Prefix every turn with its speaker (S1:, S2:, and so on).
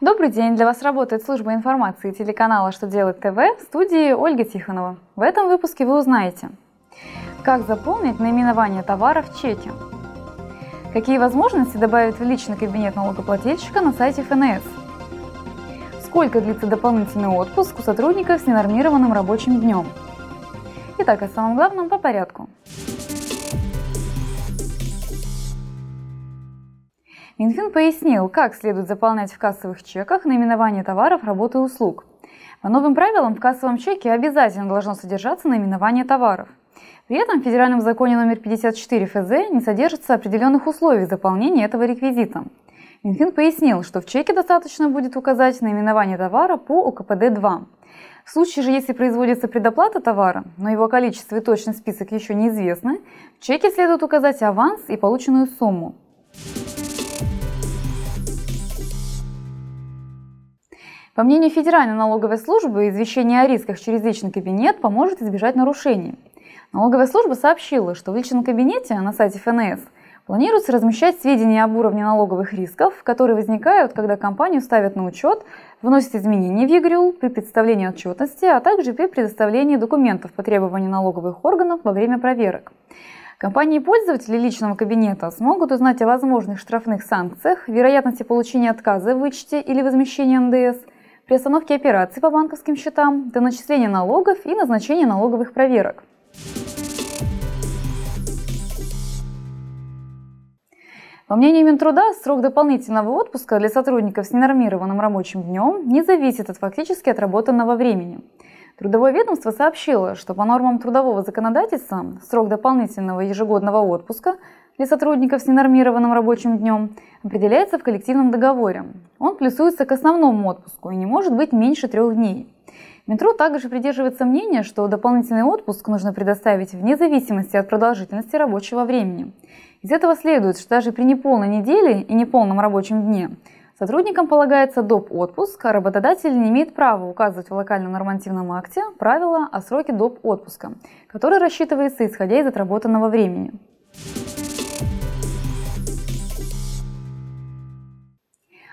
S1: Добрый день! Для вас работает служба информации телеканала «Что делает ТВ» в студии Ольга Тихонова. В этом выпуске вы узнаете, как заполнить наименование товара в чеке, какие возможности добавить в личный кабинет налогоплательщика на сайте ФНС, сколько длится дополнительный отпуск у сотрудников с ненормированным рабочим днем. Итак, о самом главном по порядку. Минфин пояснил, как следует заполнять в кассовых чеках наименование товаров, работы и услуг. По новым правилам в кассовом чеке обязательно должно содержаться наименование товаров. При этом в федеральном законе номер 54 ФЗ не содержится определенных условий заполнения этого реквизита. Минфин пояснил, что в чеке достаточно будет указать наименование товара по УКПД-2. В случае же, если производится предоплата товара, но его количество и точный список еще неизвестны, в чеке следует указать аванс и полученную сумму. По мнению Федеральной налоговой службы, извещение о рисках через личный кабинет поможет избежать нарушений. Налоговая служба сообщила, что в личном кабинете на сайте ФНС планируется размещать сведения об уровне налоговых рисков, которые возникают, когда компанию ставят на учет, вносят изменения в ЕГРЮЛ при представлении отчетности, а также при предоставлении документов по требованию налоговых органов во время проверок. Компании пользователи личного кабинета смогут узнать о возможных штрафных санкциях, вероятности получения отказа в вычете или возмещении НДС – при остановке операций по банковским счетам, до начисления налогов и назначения налоговых проверок. По мнению Минтруда, срок дополнительного отпуска для сотрудников с ненормированным рабочим днем не зависит от фактически отработанного времени. Трудовое ведомство сообщило, что по нормам трудового законодательства срок дополнительного ежегодного отпуска для сотрудников с ненормированным рабочим днем определяется в коллективном договоре. Он плюсуется к основному отпуску и не может быть меньше трех дней. Минтруд также придерживается мнения, что дополнительный отпуск нужно предоставить вне зависимости от продолжительности рабочего времени. Из этого следует, что даже при неполной неделе и неполном рабочем дне сотрудникам полагается доп. отпуск, а работодатель не имеет права указывать в локальном нормативном акте правила о сроке доп. отпуска, который рассчитывается исходя из отработанного времени.